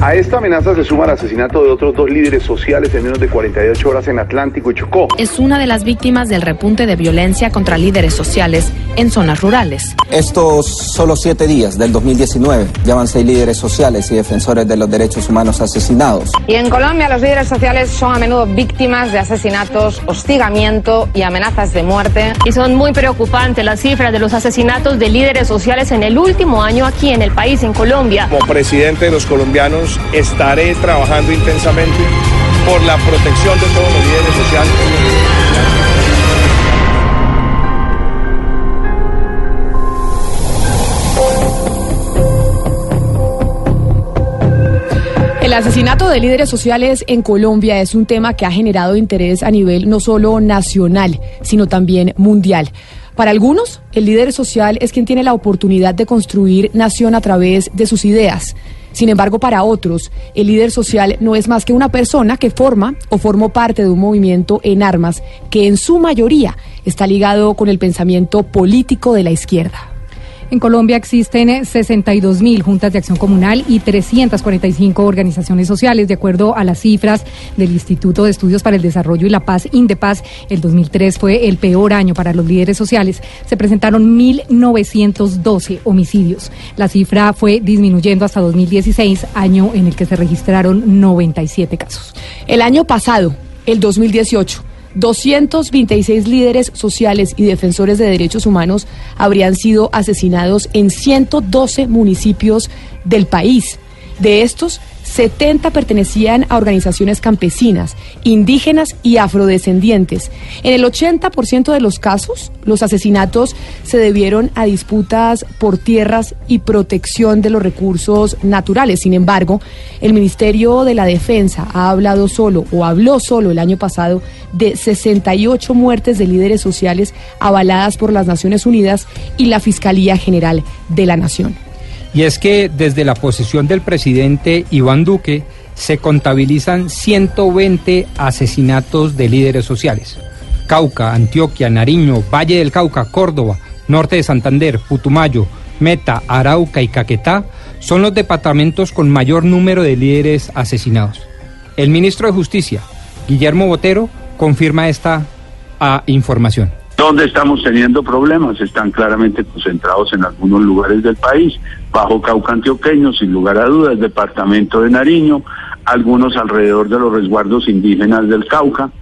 A esta amenaza se suma el asesinato de otros dos líderes sociales en menos de 48 horas en Atlántico y Chocó. Es una de las víctimas del repunte de violencia contra líderes sociales en zonas rurales. Estos solo siete días del 2019 llevan seis líderes sociales y defensores de los derechos humanos asesinados. Y en Colombia los líderes sociales son a menudo víctimas de asesinatos, hostigamiento y amenazas de muerte. Y son muy preocupantes las cifras de los asesinatos de líderes sociales en el último año aquí en el país, en Colombia. Como presidente de los colombianos estaré trabajando intensamente por la protección de todos los líderes sociales. El asesinato de líderes sociales en Colombia es un tema que ha generado interés a nivel no solo nacional, sino también mundial. Para algunos, el líder social es quien tiene la oportunidad de construir nación a través de sus ideas. Sin embargo, para otros, el líder social no es más que una persona que forma o formó parte de un movimiento en armas que en su mayoría está ligado con el pensamiento político de la izquierda. En Colombia existen 62 mil juntas de acción comunal y 345 organizaciones sociales. De acuerdo a las cifras del Instituto de Estudios para el Desarrollo y la Paz, INDEPAZ, el 2003 fue el peor año para los líderes sociales. Se presentaron 1.912 homicidios. La cifra fue disminuyendo hasta 2016, año en el que se registraron 97 casos. El año pasado, el 2018, 226 líderes sociales y defensores de derechos humanos habrían sido asesinados en 112 municipios del país. De estos, 70 pertenecían a organizaciones campesinas, indígenas y afrodescendientes. En el 80% de los casos, los asesinatos se debieron a disputas por tierras y protección de los recursos naturales. Sin embargo, el Ministerio de la Defensa ha hablado solo o habló solo el año pasado de 68 muertes de líderes sociales avaladas por las Naciones Unidas y la Fiscalía General de la Nación. Y es que desde la posición del presidente Iván Duque se contabilizan 120 asesinatos de líderes sociales. Cauca, Antioquia, Nariño, Valle del Cauca, Córdoba, Norte de Santander, Putumayo, Meta, Arauca y Caquetá son los departamentos con mayor número de líderes asesinados. El ministro de Justicia, Guillermo Botero, confirma esta ah, información. ¿Dónde estamos teniendo problemas? Están claramente concentrados en algunos lugares del país, bajo Cauca Antioqueño, sin lugar a dudas, departamento de Nariño, algunos alrededor de los resguardos indígenas del Cauca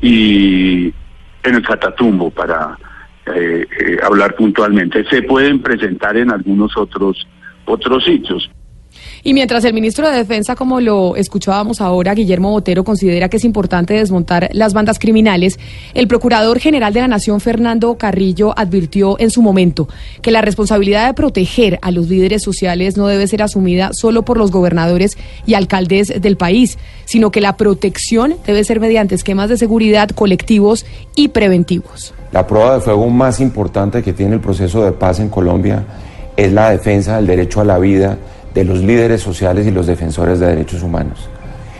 y en el Catatumbo, para eh, eh, hablar puntualmente. Se pueden presentar en algunos otros, otros sitios. Y mientras el ministro de Defensa, como lo escuchábamos ahora, Guillermo Botero, considera que es importante desmontar las bandas criminales, el Procurador General de la Nación, Fernando Carrillo, advirtió en su momento que la responsabilidad de proteger a los líderes sociales no debe ser asumida solo por los gobernadores y alcaldes del país, sino que la protección debe ser mediante esquemas de seguridad colectivos y preventivos. La prueba de fuego más importante que tiene el proceso de paz en Colombia es la defensa del derecho a la vida de los líderes sociales y los defensores de derechos humanos.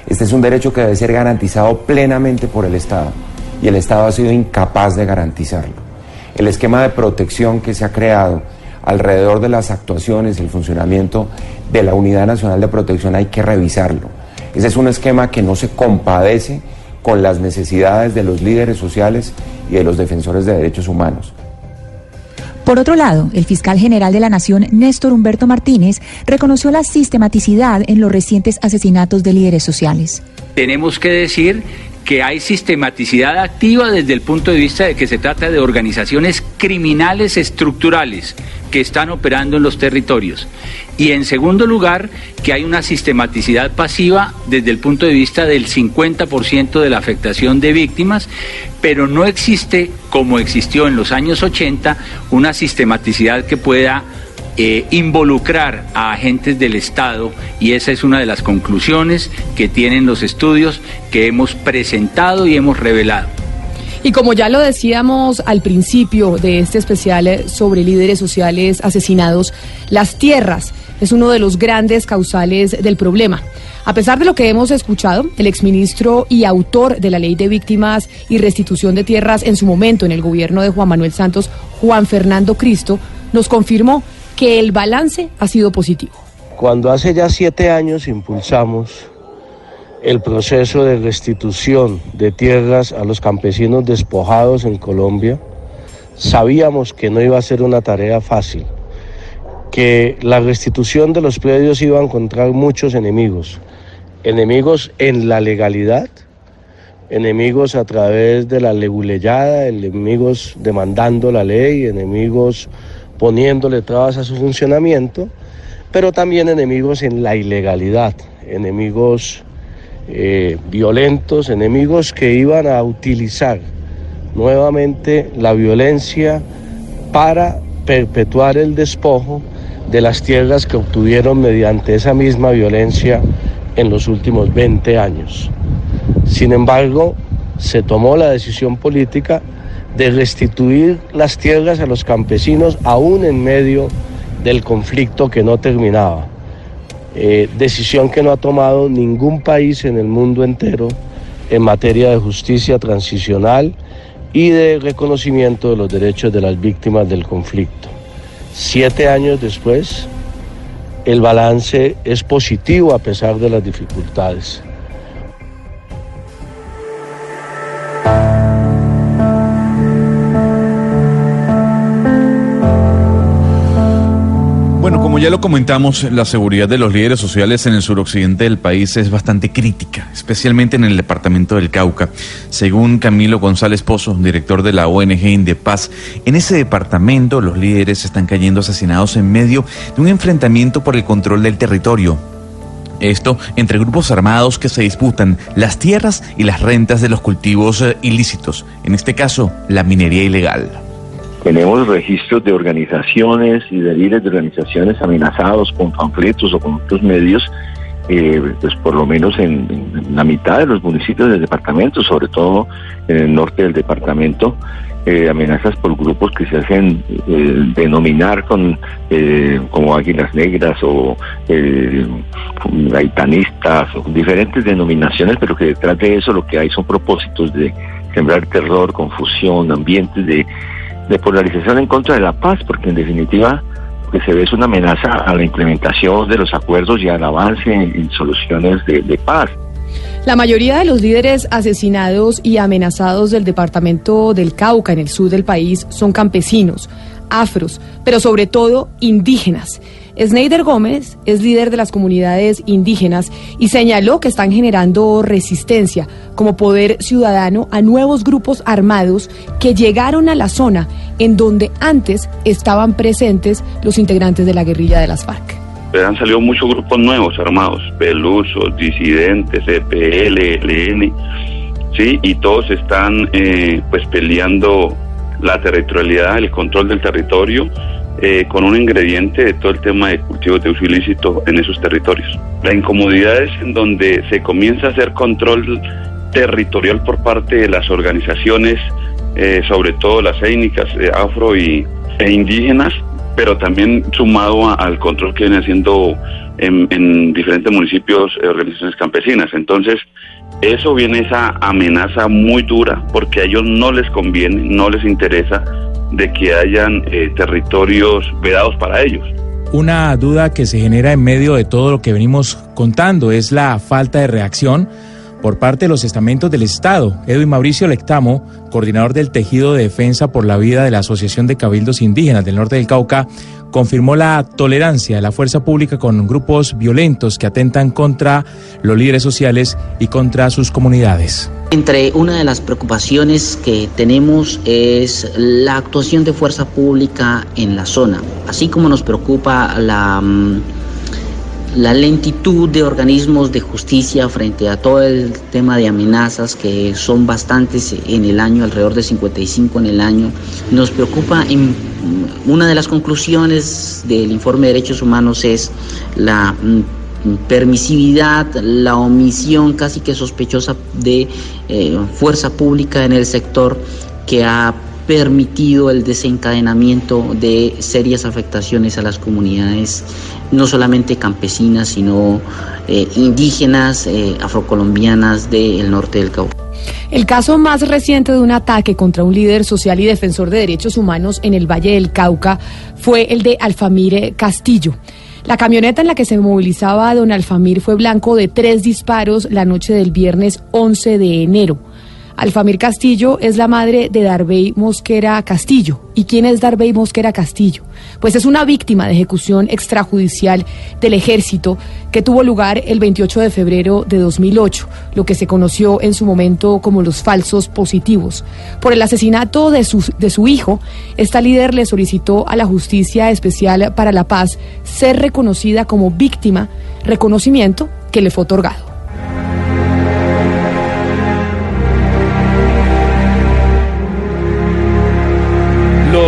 Este es un derecho que debe ser garantizado plenamente por el Estado y el Estado ha sido incapaz de garantizarlo. El esquema de protección que se ha creado alrededor de las actuaciones y el funcionamiento de la Unidad Nacional de Protección hay que revisarlo. Ese es un esquema que no se compadece con las necesidades de los líderes sociales y de los defensores de derechos humanos. Por otro lado, el fiscal general de la Nación, Néstor Humberto Martínez, reconoció la sistematicidad en los recientes asesinatos de líderes sociales. Tenemos que decir que hay sistematicidad activa desde el punto de vista de que se trata de organizaciones criminales estructurales que están operando en los territorios. Y en segundo lugar, que hay una sistematicidad pasiva desde el punto de vista del 50% de la afectación de víctimas, pero no existe, como existió en los años 80, una sistematicidad que pueda eh, involucrar a agentes del Estado y esa es una de las conclusiones que tienen los estudios que hemos presentado y hemos revelado. Y como ya lo decíamos al principio de este especial eh, sobre líderes sociales asesinados, las tierras es uno de los grandes causales del problema. A pesar de lo que hemos escuchado, el exministro y autor de la ley de víctimas y restitución de tierras en su momento en el gobierno de Juan Manuel Santos, Juan Fernando Cristo, nos confirmó que el balance ha sido positivo. Cuando hace ya siete años impulsamos el proceso de restitución de tierras a los campesinos despojados en Colombia, sabíamos que no iba a ser una tarea fácil, que la restitución de los predios iba a encontrar muchos enemigos, enemigos en la legalidad, enemigos a través de la leguleyada, enemigos demandando la ley, enemigos poniéndole trabas a su funcionamiento, pero también enemigos en la ilegalidad, enemigos eh, violentos, enemigos que iban a utilizar nuevamente la violencia para perpetuar el despojo de las tierras que obtuvieron mediante esa misma violencia en los últimos 20 años. Sin embargo, se tomó la decisión política de restituir las tierras a los campesinos aún en medio del conflicto que no terminaba. Eh, decisión que no ha tomado ningún país en el mundo entero en materia de justicia transicional y de reconocimiento de los derechos de las víctimas del conflicto. Siete años después, el balance es positivo a pesar de las dificultades. Ya lo comentamos, la seguridad de los líderes sociales en el suroccidente del país es bastante crítica, especialmente en el departamento del Cauca. Según Camilo González Pozo, director de la ONG Indepaz, en ese departamento los líderes están cayendo asesinados en medio de un enfrentamiento por el control del territorio. Esto entre grupos armados que se disputan las tierras y las rentas de los cultivos eh, ilícitos, en este caso la minería ilegal. Tenemos registros de organizaciones y de líderes de organizaciones amenazados con panfletos o con otros medios, eh, pues por lo menos en, la mitad de los municipios del departamento, sobre todo en el norte del departamento, eh, amenazas por grupos que se hacen eh, denominar con eh, como águilas negras o gaitanistas o diferentes denominaciones, pero que detrás de eso lo que hay son propósitos de sembrar terror, confusión, ambientes de de polarización en contra de la paz, porque en definitiva lo que se ve es una amenaza a la implementación de los acuerdos y al avance en, soluciones de paz. La mayoría de los líderes asesinados y amenazados del departamento del Cauca, en el sur del país, son campesinos, afros, pero sobre todo indígenas. Sneider Gómez es líder de las comunidades indígenas y señaló que están generando resistencia como poder ciudadano a nuevos grupos armados que llegaron a la zona en donde antes estaban presentes los integrantes de la guerrilla de las FARC. Han salido muchos grupos nuevos armados, pelusos, disidentes, EPL, LN, sí, y todos están eh, pues peleando la territorialidad, el control del territorio, eh, con un ingrediente de todo el tema de cultivos de uso ilícito en esos territorios. La incomodidad es en donde se comienza a hacer control territorial por parte de las organizaciones, eh, sobre todo las étnicas eh, afro y, e indígenas, pero también sumado al control que viene haciendo en, en diferentes municipios organizaciones campesinas. Entonces, eso viene esa amenaza muy dura porque a ellos no les conviene, no les interesa de que hayan eh, territorios vedados para ellos. Una duda que se genera en medio de todo lo que venimos contando es la falta de reacción por parte de los estamentos del Estado. Edwin Mauricio Lectamo, coordinador del Tejido de Defensa por la Vida de la Asociación de Cabildos Indígenas del Norte del Cauca, confirmó la tolerancia de la fuerza pública con grupos violentos que atentan contra los líderes sociales y contra sus comunidades. Entre una de las preocupaciones que tenemos es la actuación de fuerza pública en la zona, así como nos preocupa la, la lentitud de organismos de justicia frente a todo el tema de amenazas que son bastantes en el año, alrededor de 55 en el año. Nos preocupa una de las conclusiones del informe de derechos humanos es la mm, permisividad, la omisión casi que sospechosa de eh, fuerza pública en el sector que ha permitido el desencadenamiento de serias afectaciones a las comunidades, no solamente campesinas, sino eh, indígenas, eh, afrocolombianas del norte del Cauca. El caso más reciente de un ataque contra un líder social y defensor de derechos humanos en el Valle del Cauca fue el de Alfamire Castillo. La camioneta en la que se movilizaba don Alfamir fue blanco de tres disparos la noche del viernes 11 de enero. Alfamir Castillo es la madre de Darbey Mosquera Castillo. ¿Y quién es Darbey Mosquera Castillo? Pues es una víctima de ejecución extrajudicial del ejército que tuvo lugar el 28 de febrero de 2008, lo que se conoció en su momento como los falsos positivos. Por el asesinato de su, de su hijo, esta líder le solicitó a la Justicia Especial para la Paz ser reconocida como víctima, reconocimiento que le fue otorgado.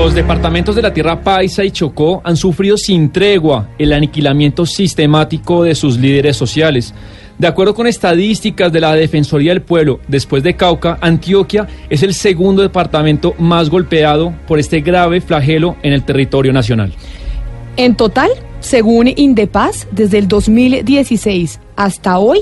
Los departamentos de la Tierra Paisa y Chocó han sufrido sin tregua el aniquilamiento sistemático de sus líderes sociales. De acuerdo con estadísticas de la Defensoría del Pueblo, después de Cauca, Antioquia es el segundo departamento más golpeado por este grave flagelo en el territorio nacional. En total, según Indepaz, desde el 2016 hasta hoy,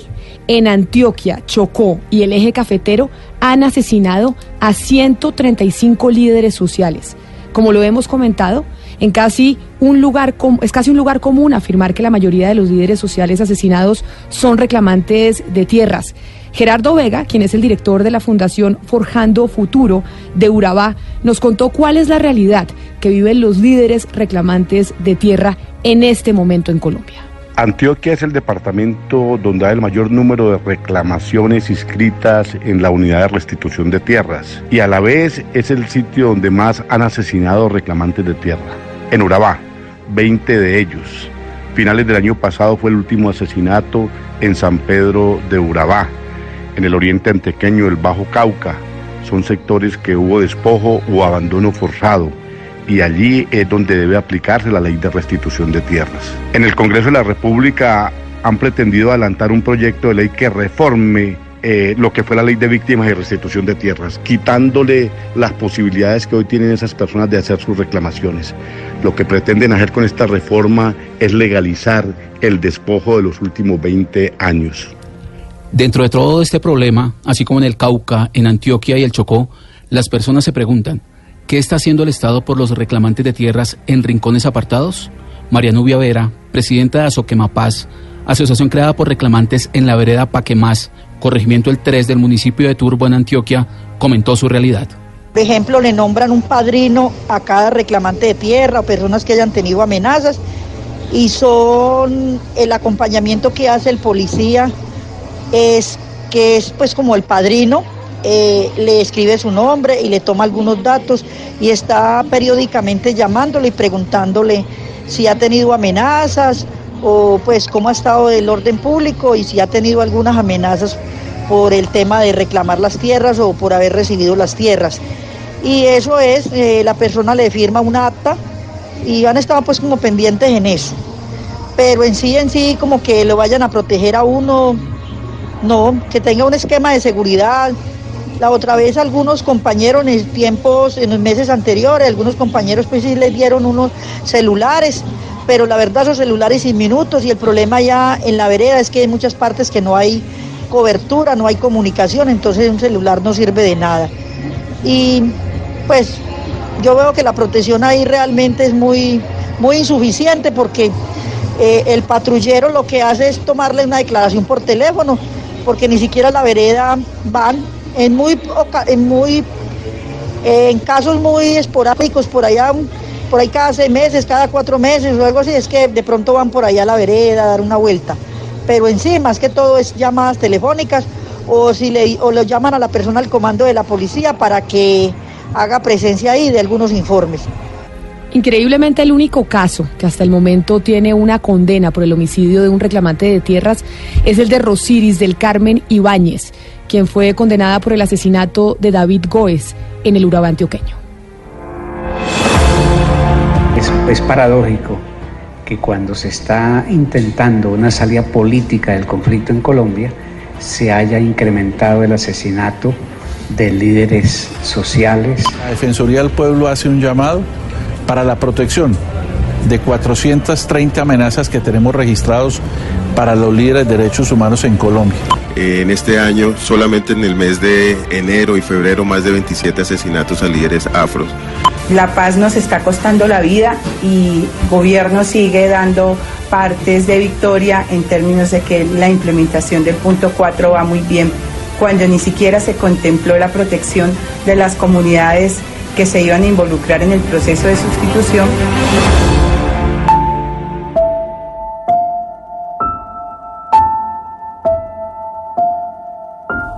en Antioquia, Chocó y el eje cafetero han asesinado a 135 líderes sociales como lo hemos comentado, en casi un lugar es casi un lugar común afirmar que la mayoría de los líderes sociales asesinados son reclamantes de tierras. Gerardo Vega, quien es el director de la Fundación Forjando Futuro de Urabá, nos contó cuál es la realidad que viven los líderes reclamantes de tierra en este momento en Colombia. Antioquia es el departamento donde hay el mayor número de reclamaciones inscritas en la unidad de restitución de tierras y a la vez es el sitio donde más han asesinado reclamantes de tierra. En Urabá, 20 de ellos. Finales del año pasado fue el último asesinato en San Pedro de Urabá, en el oriente antequeño del Bajo Cauca. Son sectores que hubo despojo o abandono forzado y allí es donde debe aplicarse la ley de restitución de tierras. En el Congreso de la República han pretendido adelantar un proyecto de ley que reforme eh, lo que fue la ley de víctimas y restitución de tierras, quitándole las posibilidades que hoy tienen esas personas de hacer sus reclamaciones. Lo que pretenden hacer con esta reforma es legalizar el despojo de los últimos 20 años. Dentro de todo este problema, así como en el Cauca, en Antioquia y el Chocó, las personas se preguntan, ¿Qué está haciendo el Estado por los reclamantes de tierras en rincones apartados? María Nubia Vera, presidenta de Azoquemapaz, asociación creada por reclamantes en la vereda Paquemás, corregimiento el 3 del municipio de Turbo en Antioquia, comentó su realidad. Por ejemplo, le nombran un padrino a cada reclamante de tierra o personas que hayan tenido amenazas y son el acompañamiento que hace el policía es que es pues como el padrino eh, le escribe su nombre y le toma algunos datos y está periódicamente llamándole y preguntándole si ha tenido amenazas o pues cómo ha estado el orden público y si ha tenido algunas amenazas por el tema de reclamar las tierras o por haber recibido las tierras. Y eso es, eh, la persona le firma una acta y han estado pues como pendientes en eso. Pero en sí, en sí, como que lo vayan a proteger a uno, no, que tenga un esquema de seguridad, la otra vez algunos compañeros en tiempos, en los meses anteriores, algunos compañeros pues sí les dieron unos celulares, pero la verdad son celulares sin minutos y el problema ya en la vereda es que hay muchas partes que no hay cobertura, no hay comunicación, entonces un celular no sirve de nada. Y pues yo veo que la protección ahí realmente es muy, muy insuficiente porque eh, el patrullero lo que hace es tomarle una declaración por teléfono, porque ni siquiera la vereda van en muy, en muy, en casos muy esporádicos, por allá, por ahí cada seis meses, cada cuatro meses o algo así, es que de pronto van por allá a la vereda a dar una vuelta. Pero en sí, más que todo es llamadas telefónicas o si le, o lo llaman a la persona al comando de la policía para que haga presencia ahí de algunos informes. Increíblemente el único caso que hasta el momento tiene una condena por el homicidio de un reclamante de tierras es el de Rosiris del Carmen Ibáñez, quien fue condenada por el asesinato de David Goes en el Urabá antioqueño. es, es paradójico que cuando se está intentando una salida política del conflicto en Colombia, se haya incrementado el asesinato de líderes sociales. La Defensoría del Pueblo hace un llamado para la protección de 430 amenazas que tenemos registrados para los líderes de derechos humanos en Colombia. En este año, solamente en el mes de enero y febrero, más de 27 asesinatos a líderes afros. La paz nos está costando la vida y el gobierno sigue dando partes de victoria en términos de que la implementación del punto 4 va muy bien, cuando ni siquiera se contempló la protección de las comunidades que se iban a involucrar en el proceso de sustitución.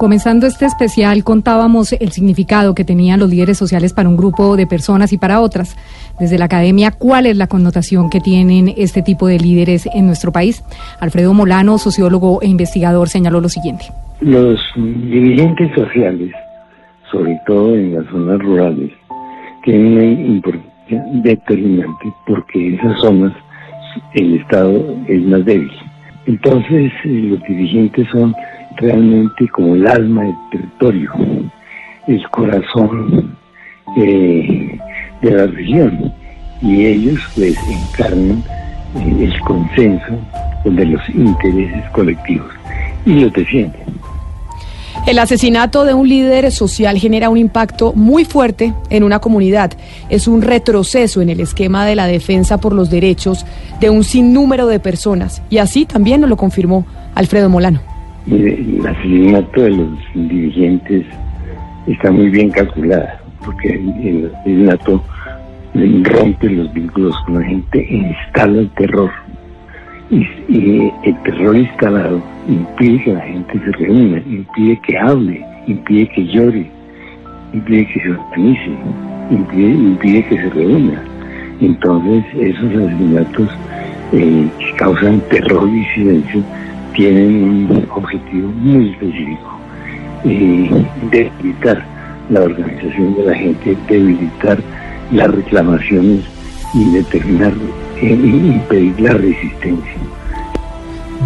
Comenzando este especial contábamos el significado que tenían los líderes sociales para un grupo de personas y para otras. Desde la academia, ¿cuál es la connotación que tienen este tipo de líderes en nuestro país? Alfredo Molano, sociólogo e investigador, señaló lo siguiente. Los dirigentes sociales, sobre todo en las zonas rurales, tienen una importancia determinante porque en esas zonas el Estado es más débil. Entonces, eh, los dirigentes son realmente como el alma del territorio, el corazón eh, de la región. Y ellos pues encarnan eh, el consenso de los intereses colectivos y los defienden. El asesinato de un líder social genera un impacto muy fuerte en una comunidad. Es un retroceso en el esquema de la defensa por los derechos de un sinnúmero de personas. Y así también nos lo confirmó Alfredo Molano. El asesinato de los dirigentes está muy bien calculada, porque el asesinato rompe los vínculos con la gente instala el terror. Y, el terror instalado impide que la gente se reúna, impide que hable, impide que llore, impide que se organice, impide, que se reúna. Entonces esos asesinatos eh, que causan terror y silencio tienen un objetivo muy específico, eh, debilitar la organización de la gente, debilitar las reclamaciones y determinar, eh, impedir la resistencia.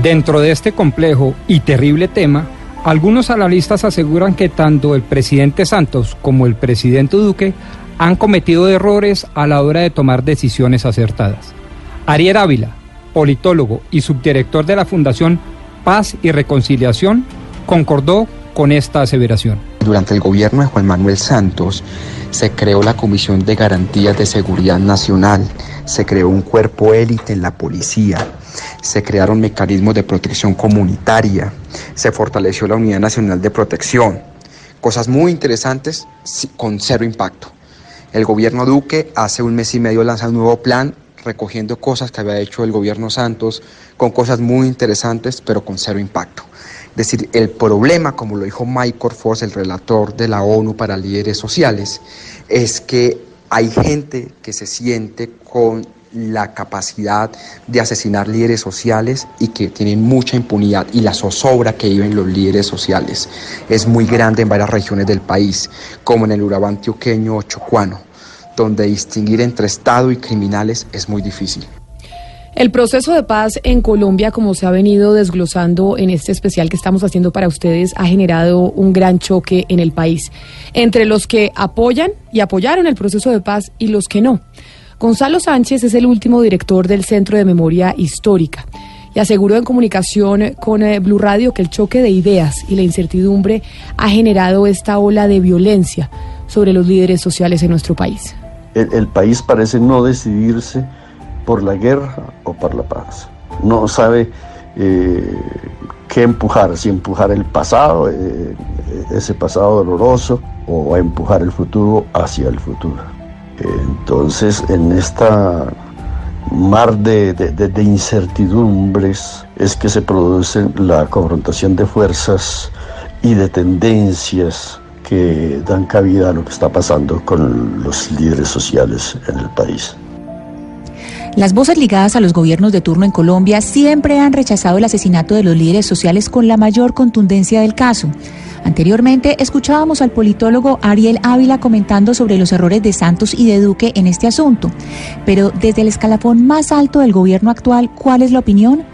Dentro de este complejo y terrible tema, algunos analistas aseguran que tanto el presidente Santos como el presidente Duque han cometido errores a la hora de tomar decisiones acertadas. Ariel Ávila, politólogo y subdirector de la Fundación Paz y Reconciliación, concordó con esta aseveración. Durante el gobierno de Juan Manuel Santos se creó la Comisión de Garantías de Seguridad Nacional, se creó un cuerpo élite en la policía, se crearon mecanismos de protección comunitaria, se fortaleció la Unidad Nacional de Protección. Cosas muy interesantes con cero impacto. El gobierno Duque hace un mes y medio lanza un nuevo plan recogiendo cosas que había hecho el gobierno Santos, con cosas muy interesantes, pero con cero impacto. Es decir, el problema, como lo dijo Michael Force, el relator de la ONU para líderes sociales, es que hay gente que se siente con la capacidad de asesinar líderes sociales y que tienen mucha impunidad y la zozobra que viven los líderes sociales es muy grande en varias regiones del país, como en el Urabá antioqueño o chocuano donde distinguir entre Estado y criminales es muy difícil. El proceso de paz en Colombia, como se ha venido desglosando en este especial que estamos haciendo para ustedes, ha generado un gran choque en el país entre los que apoyan y apoyaron el proceso de paz y los que no. Gonzalo Sánchez es el último director del Centro de Memoria Histórica y aseguró en comunicación con eh, Blue Radio que el choque de ideas y la incertidumbre ha generado esta ola de violencia sobre los líderes sociales en nuestro país el, país parece no decidirse por la guerra o por la paz. No sabe eh, qué empujar, si empujar el pasado, eh, ese pasado doloroso, o empujar el futuro hacia el futuro. Entonces, en esta mar de, de, incertidumbres es que se produce la confrontación de fuerzas y de tendencias que dan cabida a lo que está pasando con los líderes sociales en el país. Las voces ligadas a los gobiernos de turno en Colombia siempre han rechazado el asesinato de los líderes sociales con la mayor contundencia del caso. Anteriormente escuchábamos al politólogo Ariel Ávila comentando sobre los errores de Santos y de Duque en este asunto. Pero desde el escalafón más alto del gobierno actual, ¿cuál es la opinión?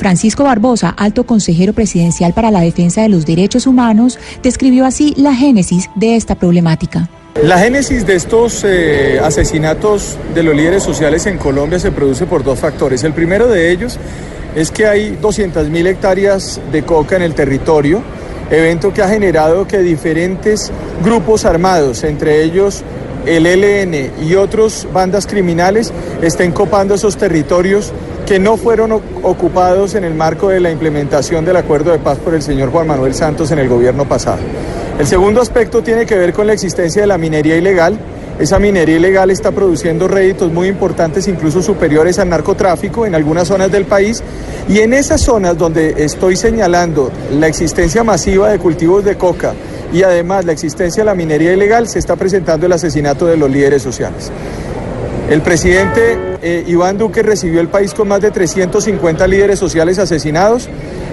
Francisco Barbosa, alto consejero presidencial para la defensa de los derechos humanos, describió así la génesis de esta problemática. La génesis de estos eh, asesinatos de los líderes sociales en Colombia se produce por dos factores. El primero de ellos es que hay 200.000 hectáreas de coca en el territorio, evento que ha generado que diferentes grupos armados, entre ellos el ELN y otras bandas criminales, estén copando esos territorios que no fueron ocupados en el marco de la implementación del acuerdo de paz por el señor Juan Manuel Santos en el gobierno pasado. El segundo aspecto tiene que ver con la existencia de la minería ilegal. Esa minería ilegal está produciendo réditos muy importantes, incluso superiores al narcotráfico en algunas zonas del país. Y en esas zonas donde estoy señalando la existencia masiva de cultivos de coca y además la existencia de la minería ilegal, se está presentando el asesinato de los líderes sociales. El presidente eh, Iván Duque recibió el país con más de 350 líderes sociales asesinados.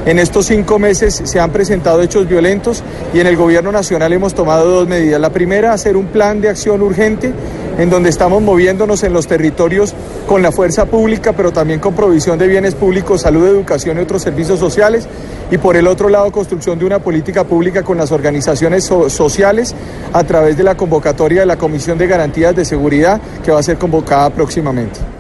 En estos cinco meses se han presentado hechos violentos y en el gobierno nacional hemos tomado dos medidas. La primera, hacer un plan de acción urgente en donde estamos moviéndonos en los territorios con la fuerza pública, pero también con provisión de bienes públicos, salud, educación y otros servicios sociales. Y por el otro lado, construcción de una política pública con las organizaciones sociales a través de la convocatoria de la Comisión de Garantías de Seguridad que va a ser convocada próximamente.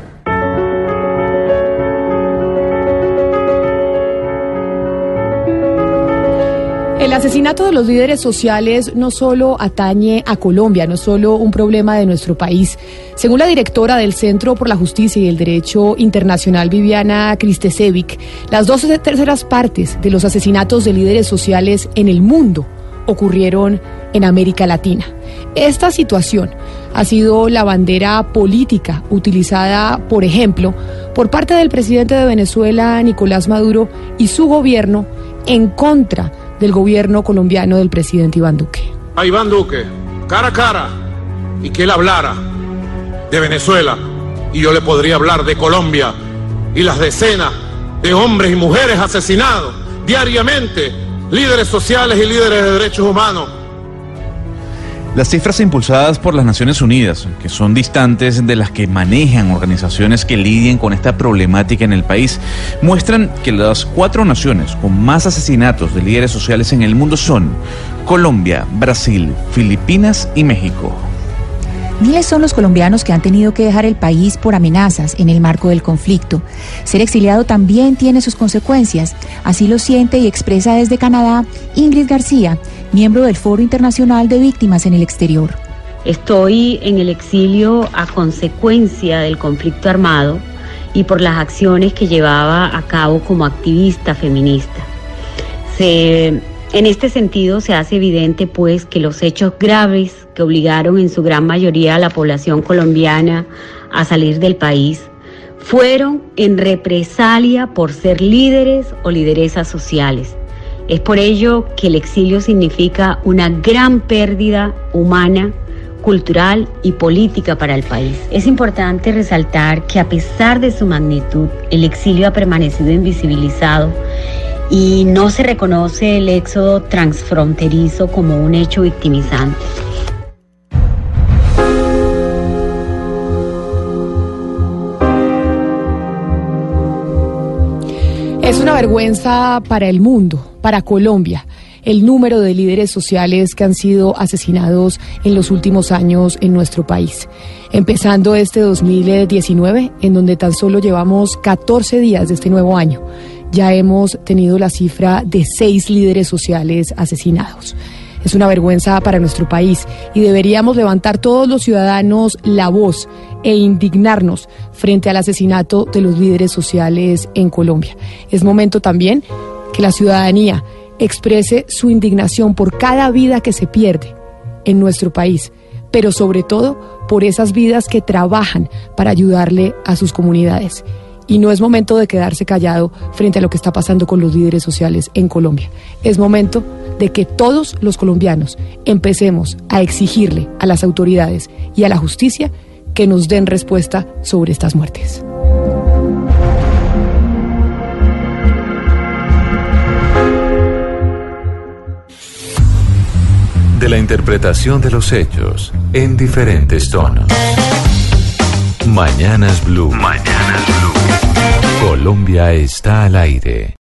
El asesinato de los líderes sociales no solo atañe a Colombia, no es solo un problema de nuestro país. Según la directora del Centro por la Justicia y el Derecho Internacional, Viviana Kristesevic, las dos terceras partes de los asesinatos de líderes sociales en el mundo ocurrieron en América Latina. Esta situación ha sido la bandera política utilizada, por ejemplo, por parte del presidente de Venezuela, Nicolás Maduro, y su gobierno en contra del gobierno colombiano del presidente Iván Duque. A Iván Duque, cara a cara, y que él hablara de Venezuela, y yo le podría hablar de Colombia y las decenas de hombres y mujeres asesinados diariamente, líderes sociales y líderes de derechos humanos las cifras impulsadas por las Naciones Unidas, que son distantes de las que manejan organizaciones que lidien con esta problemática en el país, muestran que las cuatro naciones con más asesinatos de líderes sociales en el mundo son Colombia, Brasil, Filipinas y México. Miles son los colombianos que han tenido que dejar el país por amenazas en el marco del conflicto. Ser exiliado también tiene sus consecuencias. Así lo siente y expresa desde Canadá Ingrid García, miembro del Foro Internacional de Víctimas en el Exterior. Estoy en el exilio a consecuencia del conflicto armado y por las acciones que llevaba a cabo como activista feminista. Se en este sentido, se hace evidente pues que los hechos graves que obligaron en su gran mayoría a la población colombiana a salir del país fueron en represalia por ser líderes o lideresas sociales. Es por ello que el exilio significa una gran pérdida humana, cultural y política para el país. Es importante resaltar que a pesar de su magnitud, el exilio ha permanecido invisibilizado y no se reconoce el éxodo transfronterizo como un hecho victimizante. Es una vergüenza para el mundo, para Colombia, el número de líderes sociales que han sido asesinados en los últimos años en nuestro país. Empezando este 2019, en donde tan solo llevamos 14 días de este nuevo año ya hemos tenido la cifra de seis líderes sociales asesinados. Es una vergüenza para nuestro país y deberíamos levantar todos los ciudadanos la voz e indignarnos frente al asesinato de los líderes sociales en Colombia. Es momento también que la ciudadanía exprese su indignación por cada vida que se pierde en nuestro país, pero sobre todo por esas vidas que trabajan para ayudarle a sus comunidades y no es momento de quedarse callado frente a lo que está pasando con los líderes sociales en Colombia. Es momento de que todos los colombianos empecemos a exigirle a las autoridades y a la justicia que nos den respuesta sobre estas muertes. ante la interpretación de los hechos en diferentes tonos. Mañanas Blue. Mañanas Blue. Colombia está al aire.